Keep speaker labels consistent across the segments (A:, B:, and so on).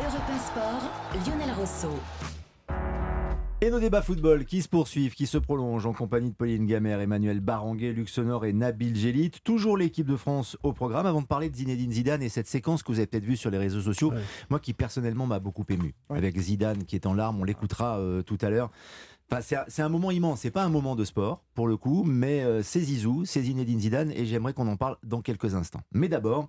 A: Europe Sport, Lionel Rosso.
B: Et nos débats football qui se poursuivent, qui se prolongent en compagnie de Pauline Gamère, Emmanuel Baranguet, Luxonor et Nabil Gélit. Toujours l'équipe de France au programme. Avant de parler de Zinedine Zidane et cette séquence que vous avez peut-être vue sur les réseaux sociaux, moi qui personnellement m'a beaucoup ému. Avec Zidane qui est en larmes, on l'écoutera euh, tout à l'heure. Enfin, c'est un moment immense, c'est pas un moment de sport pour le coup, mais euh, c'est Zizou, c'est Zinedine Zidane et j'aimerais qu'on en parle dans quelques instants. Mais d'abord,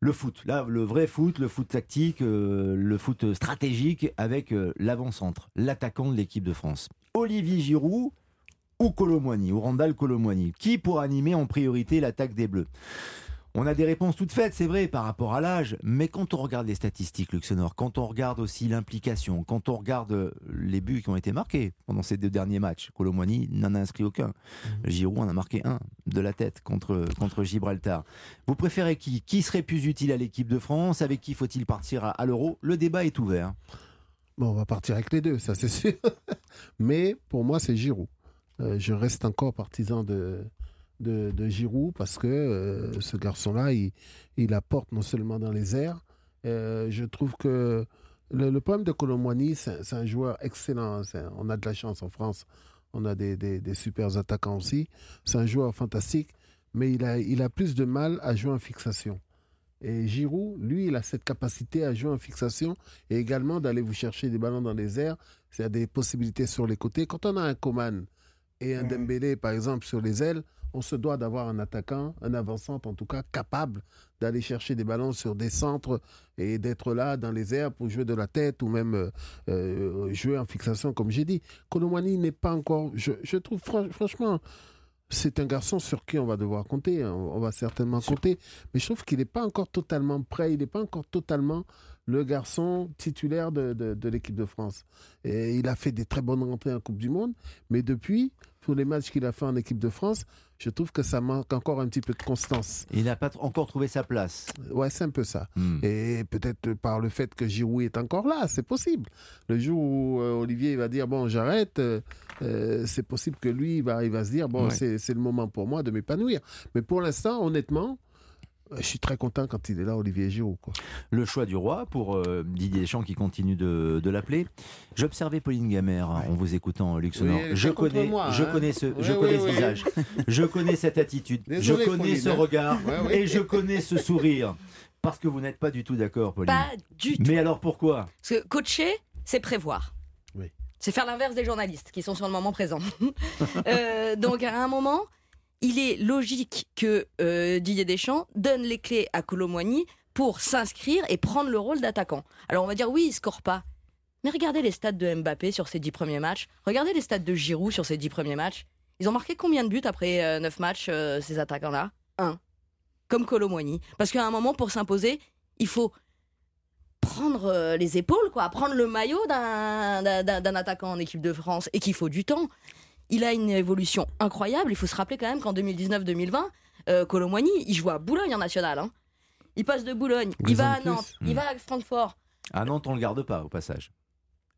B: le foot, là, le vrai foot, le foot tactique, euh, le foot stratégique avec euh, l'avant-centre, l'attaquant de l'équipe de France. Olivier Giroud ou Colomboigny, ou Randall Colomboigny, qui pour animer en priorité l'attaque des Bleus? On a des réponses toutes faites, c'est vrai, par rapport à l'âge, mais quand on regarde les statistiques, Luxonor, quand on regarde aussi l'implication, quand on regarde euh, les buts qui ont été marqués pendant ces deux derniers matchs, Colomboigny n'en a inscrit aucun. Mhm. Giroud en a marqué un de la tête contre, contre Gibraltar. Vous préférez qui? Qui serait plus utile à l'équipe de France? Avec qui faut-il partir à, l'Euro? Le débat est ouvert.
C: Bon, on va partir avec les deux, ça c'est sûr. mais pour moi, c'est Giroud. Euh, je reste encore partisan de, de, de Giroud parce que euh, ce garçon-là, il, il, apporte non seulement dans les airs. Euh, je trouve que le, problème de Colomboigny, c'est un joueur excellent. On a de la chance en France. On a des, des, des super attaquants aussi. C'est un joueur fantastique, mais il a, il a plus de mal à jouer en fixation. Et Giroud, lui, il a cette capacité à jouer en fixation et également d'aller vous chercher des ballons dans les airs. Il y a des possibilités sur les côtés. Quand on a un Coman et un Dembélé, par exemple, sur les ailes, on se doit d'avoir un attaquant, un avançant en tout cas, capable d'aller chercher des ballons sur des centres et d'être là dans les airs pour jouer de la tête ou même euh, euh, jouer en fixation, comme j'ai dit. Colomani n'est pas encore. Je, trouve franchement. C'est un garçon sur qui on va devoir compter, hein. on va certainement compter, mais je trouve qu'il n'est pas encore totalement prêt, il n'est pas encore totalement le garçon titulaire de, de l'équipe de France. Et il a fait des très bonnes rentrées en Coupe du Monde, mais depuis, pour les matchs qu'il a fait en équipe de France, je trouve que ça manque encore un petit peu de constance.
B: Il n'a pas encore trouvé sa place.
C: Ouais, c'est un peu ça. Hmm. Et peut-être par le fait que Giroud est encore là, c'est possible. Le jour où euh, Olivier va dire bon, j'arrête, euh, euh, c'est possible que lui, il va, il va se dire bon, c'est le moment pour moi de m'épanouir. Mais pour l'instant, honnêtement, je suis très content quand il est là, Olivier Giroud. Quoi.
B: Le choix du roi pour euh, Didier Deschamps qui continue de, l'appeler. J'observais Pauline Gamère en vous écoutant, Luxonor. je connais, je hein. connais ce, je connais ce visage, je connais cette attitude, je connais ce hein. regard et je connais ce sourire. Parce que vous n'êtes pas du tout d'accord, Pauline.
D: Pas du tout.
B: Mais alors pourquoi?
D: Parce que coacher, c'est prévoir. C'est faire l'inverse des journalistes qui sont sur le moment présent. Euh, donc à un moment, il est logique que euh, Didier Deschamps donne les clés à Colomboigny pour s'inscrire et prendre le rôle d'attaquant. Alors on va dire oui, il score pas. Mais regardez les stats de Mbappé sur ses dix premiers matchs. Regardez les stats de Giroud sur ses dix premiers matchs. Ils ont marqué combien de buts après euh, neuf matchs, euh, ces attaquants-là? Un. Comme Colomboigny. Parce qu'à un moment, pour s'imposer, il faut prendre les épaules, quoi, prendre le maillot d'un attaquant en équipe de France et qu'il faut du temps il a une évolution incroyable. Il faut se rappeler quand même qu'en 2019-2020, euh, Colomboigny, il joue à Boulogne en national. Hein. Il passe de Boulogne, il va à Nantes, il va à Francfort.
B: À Nantes, on le garde pas au passage.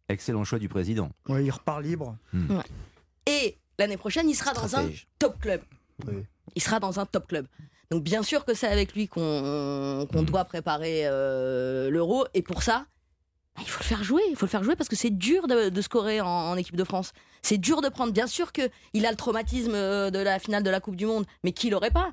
B: Excellent choix du président.
E: Ouais, il repart libre.
D: Hmm. Et l'année prochaine, il sera dans un top club. Il sera dans un top club. Donc bien sûr que c'est avec lui qu'on hmm. doit préparer euh, l'euro. Et pour ça, il faut le faire jouer, il faut le faire jouer parce que c'est dur de, scorer en, équipe de France. C'est dur de prendre. Bien sûr qu'il a le traumatisme euh, de la finale de la Coupe du Monde, mais qui l'aurait pas?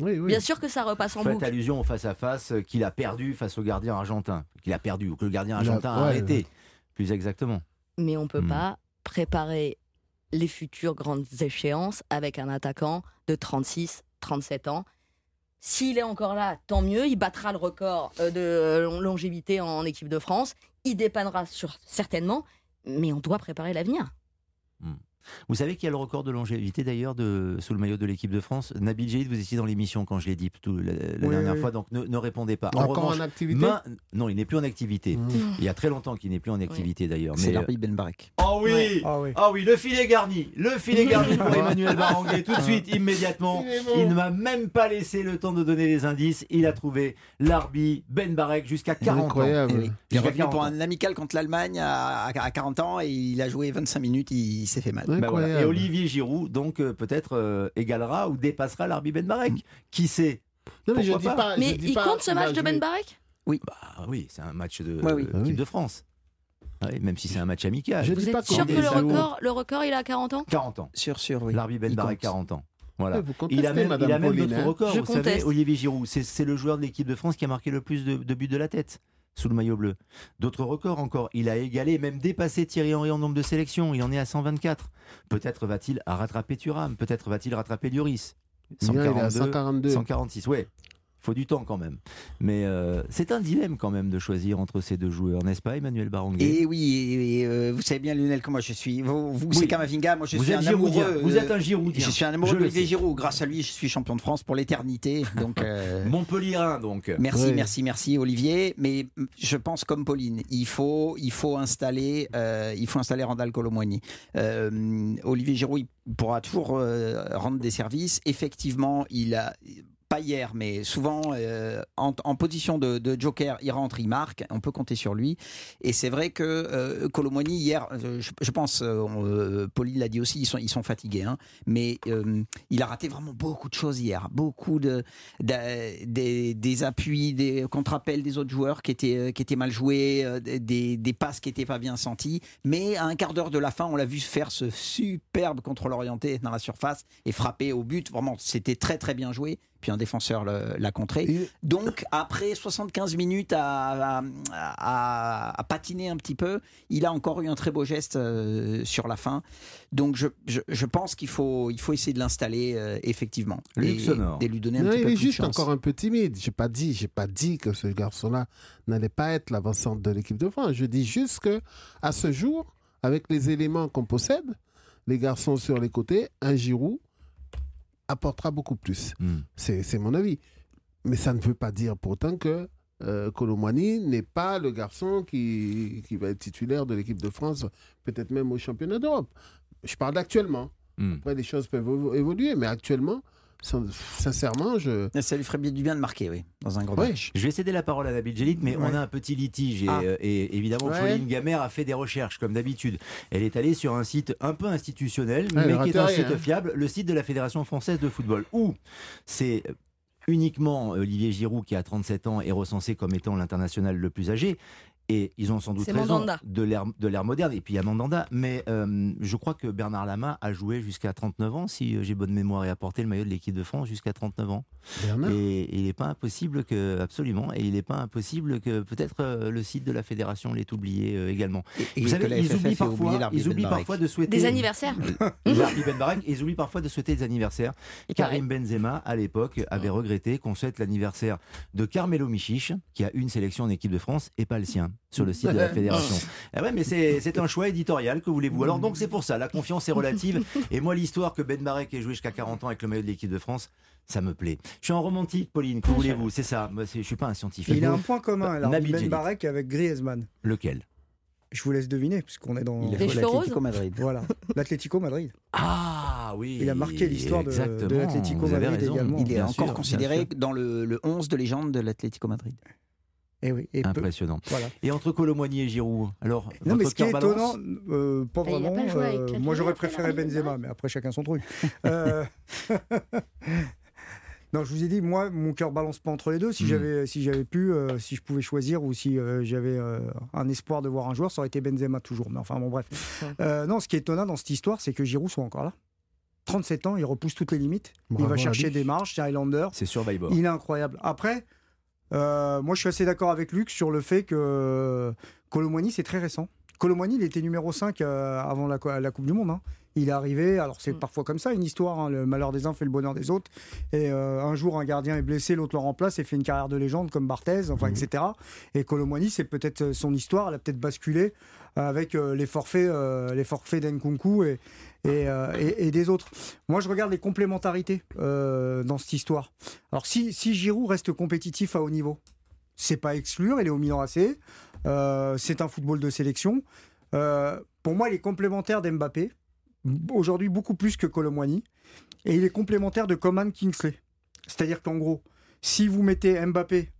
D: Oui, oui. Bien sûr que ça repasse en
B: Faites allusion au face-à-face euh, qu'il a perdu face au gardien argentin. Qu'il a perdu, ou que le gardien argentin a, arrêté. Plus exactement.
D: Mais on ne peut hmm. pas préparer les futures grandes échéances avec un attaquant de 36, 37 ans s'il est encore là, tant mieux. Il battra le record euh, de longévité en équipe de France. Il dépannera sur, certainement, mais on doit préparer l'avenir.
B: Vous savez qu'il y a le record de longévité d'ailleurs de, sous le maillot de l'équipe de France. Nabil Jahid, vous étiez dans l'émission quand je l'ai dit tout, la, dernière fois, donc ne, répondez pas.
C: En Encore en activité
B: Non, il n'est plus en activité. Mmh. Il y a très longtemps qu'il n'est plus en activité d'ailleurs.
E: C'est l'Arbi Ben Barek.
B: Oh oui. Ah oui. oh oui, le filet garni Le filet garni pour Emmanuel Baranguet, tout de suite, immédiatement. Il, ne m'a même pas laissé le temps de donner les indices. Il a trouvé l'Arbi Ben Barek jusqu'à 40 Incroyable. ans.
E: Eh il revient pour un amical contre l'Allemagne à, 40 ans et il a joué 25 minutes, il, s'est fait mal.
B: Bah et Olivier Giroud, donc euh, peut-être euh, égalera ou dépassera l'Arbi Ben Barek. Qui sait?
D: Mais, il compte ce match de Ben Barek?
E: Oui.
B: Bah oui, c'est un match de
E: Ouais, oui.
B: euh,
C: Ah oui.
B: équipe de France. Oui, même si c'est un match amical.
C: Je
D: Vous
C: dis pas
D: êtes sûr
C: qu'on
D: que le record, le record, il a 40 ans?
B: 40 ans.
E: Sûr, sûr, oui.
B: Larbi Ben
E: Il compte.
B: 40 ans. Voilà.
C: Vous
B: Il a même, il
C: Madame
B: a même
C: Pauline,
B: notre
C: hein.
B: record,
D: Je
B: vous savez,
D: conteste.
B: Olivier Giroud. C'est- C'est le joueur de l'équipe de France qui a marqué le plus de, de buts de la tête sous le maillot bleu. D'autres records encore. Il a égalé, même dépassé Thierry Henry en nombre de sélections. Il en est à 124. Peut-être va-t-il rattraper Thuram. Peut-être va-t-il rattraper Lloris.
C: Bien, il est à
B: 142,
C: 142.
B: 146, ouais. Il faut du temps quand même. Mais euh, c'est un dilemme quand même de choisir entre ces deux joueurs, n'est-ce pas, Emmanuel Baranguet
E: Et oui, et, euh, vous savez bien Lionel comment je suis. Vous, vous
B: Oui.
E: c'est Kamavinga, moi je
B: Vous
E: suis un
B: giroudien.
E: amoureux.
B: Vous êtes un giroudien.
E: Je suis un amoureux d'Olivier. Giroud. Grâce à lui, je suis champion de France pour l'éternité. Donc euh,
B: Montpellierin, donc.
E: Merci,
C: Oui.
E: merci, merci Olivier. Mais je pense comme Pauline, il faut, il faut installer, euh, il faut installer Randall Colomwani. Euh, Olivier Giroud il pourra toujours euh, rendre des services. Effectivement, il a pas hier, mais souvent euh, en, position de, joker, il rentre, il marque, on peut compter sur lui. Et c'est vrai que euh, Colomwani hier, euh, je, pense, euh, euh, Pauline l'a dit aussi, ils sont, fatigués, hein, mais il a raté vraiment beaucoup de choses hier, beaucoup de, de- des, appuis, des contre-appels des autres joueurs qui étaient, mal joués, des, des passes qui n'étaient pas bien senties. Mais à un quart d'heure de la fin, on l'a vu faire ce superbe contrôle orienté dans la surface et frapper au but. Vraiment, c'était très très bien joué. Puis un défenseur le- l'a contré.
C: Et-
E: Donc, après 75 minutes à, à- à- à patiner un petit peu, il a encore eu un très beau geste euh, sur la fin. Donc, je, je- je pense qu'il faut, il faut essayer de l'installer euh, effectivement.
B: Luc
E: et,
B: Sonore.
E: et lui donner un
C: Non,
E: petit
C: il
E: peu
C: est
E: plus de
C: juste
E: chance.
C: encore un peu timide. J'ai pas dit, j'ai pas dit que ce garçon-là n'allait pas être l'avancante de l'équipe de France. Je dis juste que à ce jour, avec les éléments qu'on possède, les garçons sur les côtés, un Giroud apportera beaucoup plus.
B: Hmm.
C: C'est mon avis. Mais ça ne veut pas dire pourtant que euh, Colomwani n'est pas le garçon qui, qui va être titulaire de l'équipe de France, peut-être même au championnat d'Europe. Je parle d'actuellement.
B: Hmm.
C: Après, les choses peuvent évo- évoluer, mais actuellement, sincèrement, je.
E: Ça lui ferait bien du bien de marquer, oui, dans un gros
C: Ouais.
E: match.
B: Je vais céder la parole à Nabil Djelit, mais
C: Ouais.
B: on a un petit litige. Et,
C: Ah.
B: euh, et évidemment,
C: Ouais.
B: Pauline Gamère a fait des recherches, comme d'habitude. Elle est allée sur un site un peu institutionnel, mais qui est un
C: rien,
B: site
C: hein.
B: fiable, le site de la Fédération française de football, où c'est uniquement Olivier Giroud, qui a 37 ans, est recensé comme étant l'international le plus âgé. Et ils ont sans doute raison
D: Mandanda.
B: de l'ère de l'ère moderne. Et puis il y a Mandanda. Mais euh, je crois que Bernard Lama a joué jusqu'à 39 ans, si euh, j'ai bonne mémoire, et a porté le maillot de l'équipe de France jusqu'à 39 ans.
C: Bernard.
B: Et, et il n'est pas impossible que, absolument, et il n'est pas impossible que peut-être euh, le site de la fédération l'ait oublié euh, également.
E: Et,
B: Vous
E: et
B: savez, ils oublient parfois, ils oublient
E: Ben
B: parfois de souhaiter
D: Des anniversaires
B: Ben Barek, et ils oublient parfois de souhaiter des anniversaires.
D: Et
B: Karim Benzema, à l'époque, avait regretté qu'on souhaite l'anniversaire de Carmelo Michich, qui a une sélection en équipe de France, et pas le sien, sur le site de la fédération. Eh ouais, mais c'est un choix éditorial, que voulez-vous Alors donc c'est pour ça, la confiance est relative. Et moi, l'histoire que Ben Barek ait joué jusqu'à 40 ans avec le maillot de l'équipe de France, ça me plaît. Je suis en romantique, Pauline, que voulez-vous? C'est ça, moi, c'est- je suis pas un scientifique.
F: Il a un point commun, alors,
B: Nabil
F: Ben. Barek avec Griezmann.
B: Lequel?
F: Je vous laisse deviner, puisqu'on est dans.
E: L'Atlético Madrid.
F: Voilà, l'Atlético Madrid.
B: Ah oui
F: Il a marqué l'histoire de- l'Atlético Madrid
B: raison,
F: également.
E: Il est
B: bien
E: encore
B: sûr,
E: considéré dans le, le 11 de légende de l'Atlético Madrid.
F: Et oui, et
B: sûr.
F: peu-
B: Impressionnant.
F: voilà.
B: Et entre Colomboigny et Giroud, alors
F: Non, mais ce qui est étonnant, euh, pas
D: Bah,
F: vraiment.
D: pas
F: euh, moi, j'aurais préféré Benzema,
D: mal.
F: mais après, chacun son truc. Euh, non, je vous ai dit, moi, mon cœur balance pas entre les deux. Si
B: Mm.
F: j'avais, si j'avais pu, euh, si je pouvais choisir, ou si euh, j'avais euh, un espoir de voir un joueur, ça aurait été Benzema toujours. Mais enfin, bon, bref. Euh, non, ce qui est étonnant dans cette histoire, c'est que Giroud soit encore là. 37 ans, il repousse toutes les limites.
C: Bravo
F: il va chercher des marges, c'est Highlander.
B: C'est sur Baybor.
F: Il est incroyable. Après, euh, moi je suis assez d'accord avec Luc sur le fait que Colomwani c'est très récent. Colomwani il était numéro 5 euh, avant la, co- la Coupe du Monde. hein. Il est arrivé, alors c'est
D: Mm.
F: parfois comme ça une histoire, hein, le malheur des uns fait le bonheur des autres. Et euh, un jour un gardien est blessé, l'autre le remplace et fait une carrière de légende comme Barthez, enfin, etc. Et Colomwani c'est peut-être son histoire, elle a peut-être basculé avec euh, les forfaits, euh, les forfaits d'Nkunku et, et, euh, et- et des autres. Moi, je regarde les complémentarités euh, dans cette histoire. Alors, si, si Giroud reste compétitif à haut niveau, c'est pas exclure. Il est au Milan AC. Euh, c'est un football de sélection. Euh, pour moi, il est complémentaire d'Mbappé. Aujourd'hui, beaucoup plus que Colomwani. Et il est complémentaire de Coman Kingsley. C'est-à-dire qu'en gros, si vous mettez Mbappé,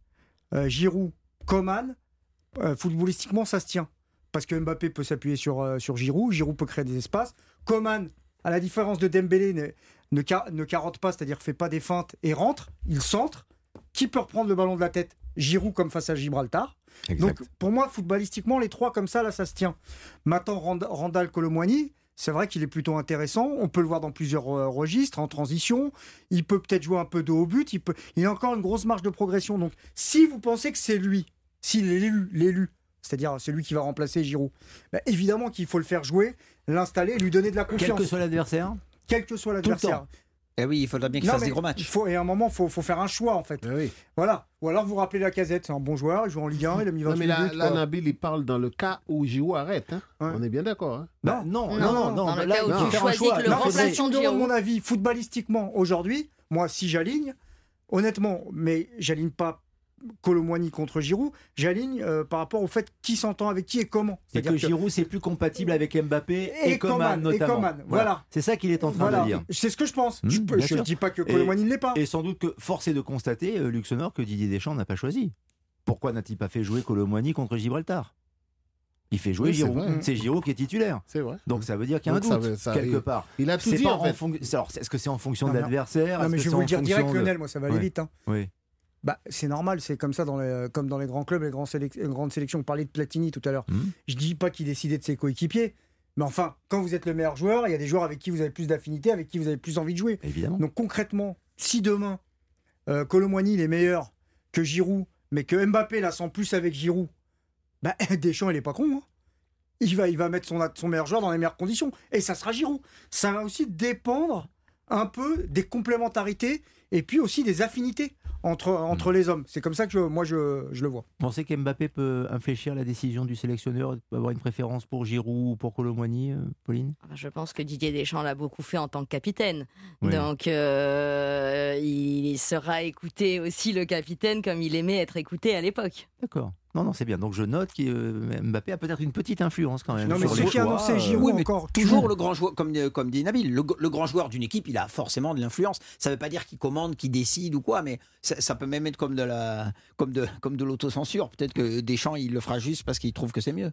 F: euh, Giroud, Coman, footballistiquement, ça se tient. Parce que Mbappé peut s'appuyer sur, sur Giroud, Giroud peut créer des espaces. Coman, à la différence de Dembélé, ne, ne, ca- ne carotte pas, c'est-à-dire fait pas des feintes et rentre, il centre. Qui peut reprendre le ballon de la tête? Giroud comme face à Gibraltar. Donc pour moi, footballistiquement, les trois comme ça, là, ça se tient. Maintenant, Randall Colomwani, c'est vrai qu'il est plutôt intéressant. On peut le voir dans plusieurs euh, registres, en transition. Il peut peut-être jouer un peu de haut but. Il, peut... il a encore une grosse marge de progression. Donc, si vous pensez que c'est lui, s'il est l'élu, l'élu, c'est-à-dire celui qui va remplacer Giroud, bah, évidemment qu'il faut le faire jouer, l'installer, lui donner de la confiance.
B: Quel que soit l'adversaire
F: Quel que soit l'adversaire.
E: Eh oui, il faudra bien qu'il fasse des gros matchs.
F: Il faut, et à un moment, il faut, faut, faire un choix, en fait.
C: Eh
F: voilà. Ou alors vous rappelez la casette, c'est un bon joueur, il joue en Ligue 1, il a mis 28
C: non, mais là, là Nabil, il parle dans le cas où Giroud arrête. Hein. On est bien d'accord. Hein.
B: Bah, non, non, non, non,
D: Dans le cas où tu choisis que le remplaçant
F: de mon avis, footballistiquement, aujourd'hui, moi, si j'aligne, honnêtement, mais j'aligne pas Colomboigny contre Giroud, j'aligne euh, par rapport au fait qui s'entend avec qui et comment.
B: C'est que, que, Giroud c'est plus compatible avec Mbappé et, et Coman notamment.
F: Et voilà.
B: C'est ça qu'il est en train de dire.
F: C'est ce que je pense. je ne dis pas que Colomboigny ne l'est pas.
B: Et sans doute que force est de constater, euh, Luxembourg, que Didier Deschamps n'a pas choisi. Pourquoi n'a-t-il pas fait jouer Colomboigny contre Gibraltar? Il fait jouer Giroud. C'est Giroud qui est titulaire.
C: C'est vrai.
B: Donc ça veut dire qu'il y a un doute quelque part.
C: Il a tout dit en fait.
B: Est-ce que c'est en fonction de l'adversaire?
F: Mais je vais vous le dire direct, Lionel, moi ça va aller vite. Hein.
B: Oui.
F: Bah, c'est normal, c'est comme ça dans les, comme dans les grands clubs, les grands grandes sélections. On parlait de Platini tout à l'heure. Mmh. Je dis pas qu'il décidait de ses coéquipiers, mais enfin, quand vous êtes le meilleur joueur, il y a des joueurs avec qui vous avez plus d'affinité, avec qui vous avez plus envie de jouer.
B: Évidemment.
F: Donc concrètement, si demain, euh, il est meilleur que Giroud, mais que Mbappé la sent plus avec Giroud, bah, Deschamps, il est pas con. Hein. il, va, il va mettre son, son meilleur joueur dans les meilleures conditions. Et ça sera Giroud. Ça va aussi dépendre un peu des complémentarités et puis aussi des affinités entre, entre hmm. les hommes. C'est comme ça que moi je, je, le vois.
B: Vous pensez qu'Mbappé peut infléchir la décision du sélectionneur, avoir une préférence pour Giroud ou pour Colomboigny, euh, Pauline?
D: Ah bah, Je pense que Didier Deschamps l'a beaucoup fait en tant que capitaine. Donc euh, il sera écouté aussi le capitaine comme il aimait être écouté à l'époque.
B: D'accord. Non, non, c'est bien. Donc je note que euh, Mbappé a peut-être une petite influence quand même.
F: Non, mais c'est qui a annoncé Giroud encore.
E: Toujours le grand joueur, comme, comme dit Nabil, le, grand joueur d'une équipe, il a forcément de l'influence. Ça ne veut pas dire qu'il qu'il décide ou quoi, mais ça, peut même être comme de la, comme de, comme de l'autocensure. Peut-être que Deschamps, il le fera juste parce qu'il trouve que c'est mieux.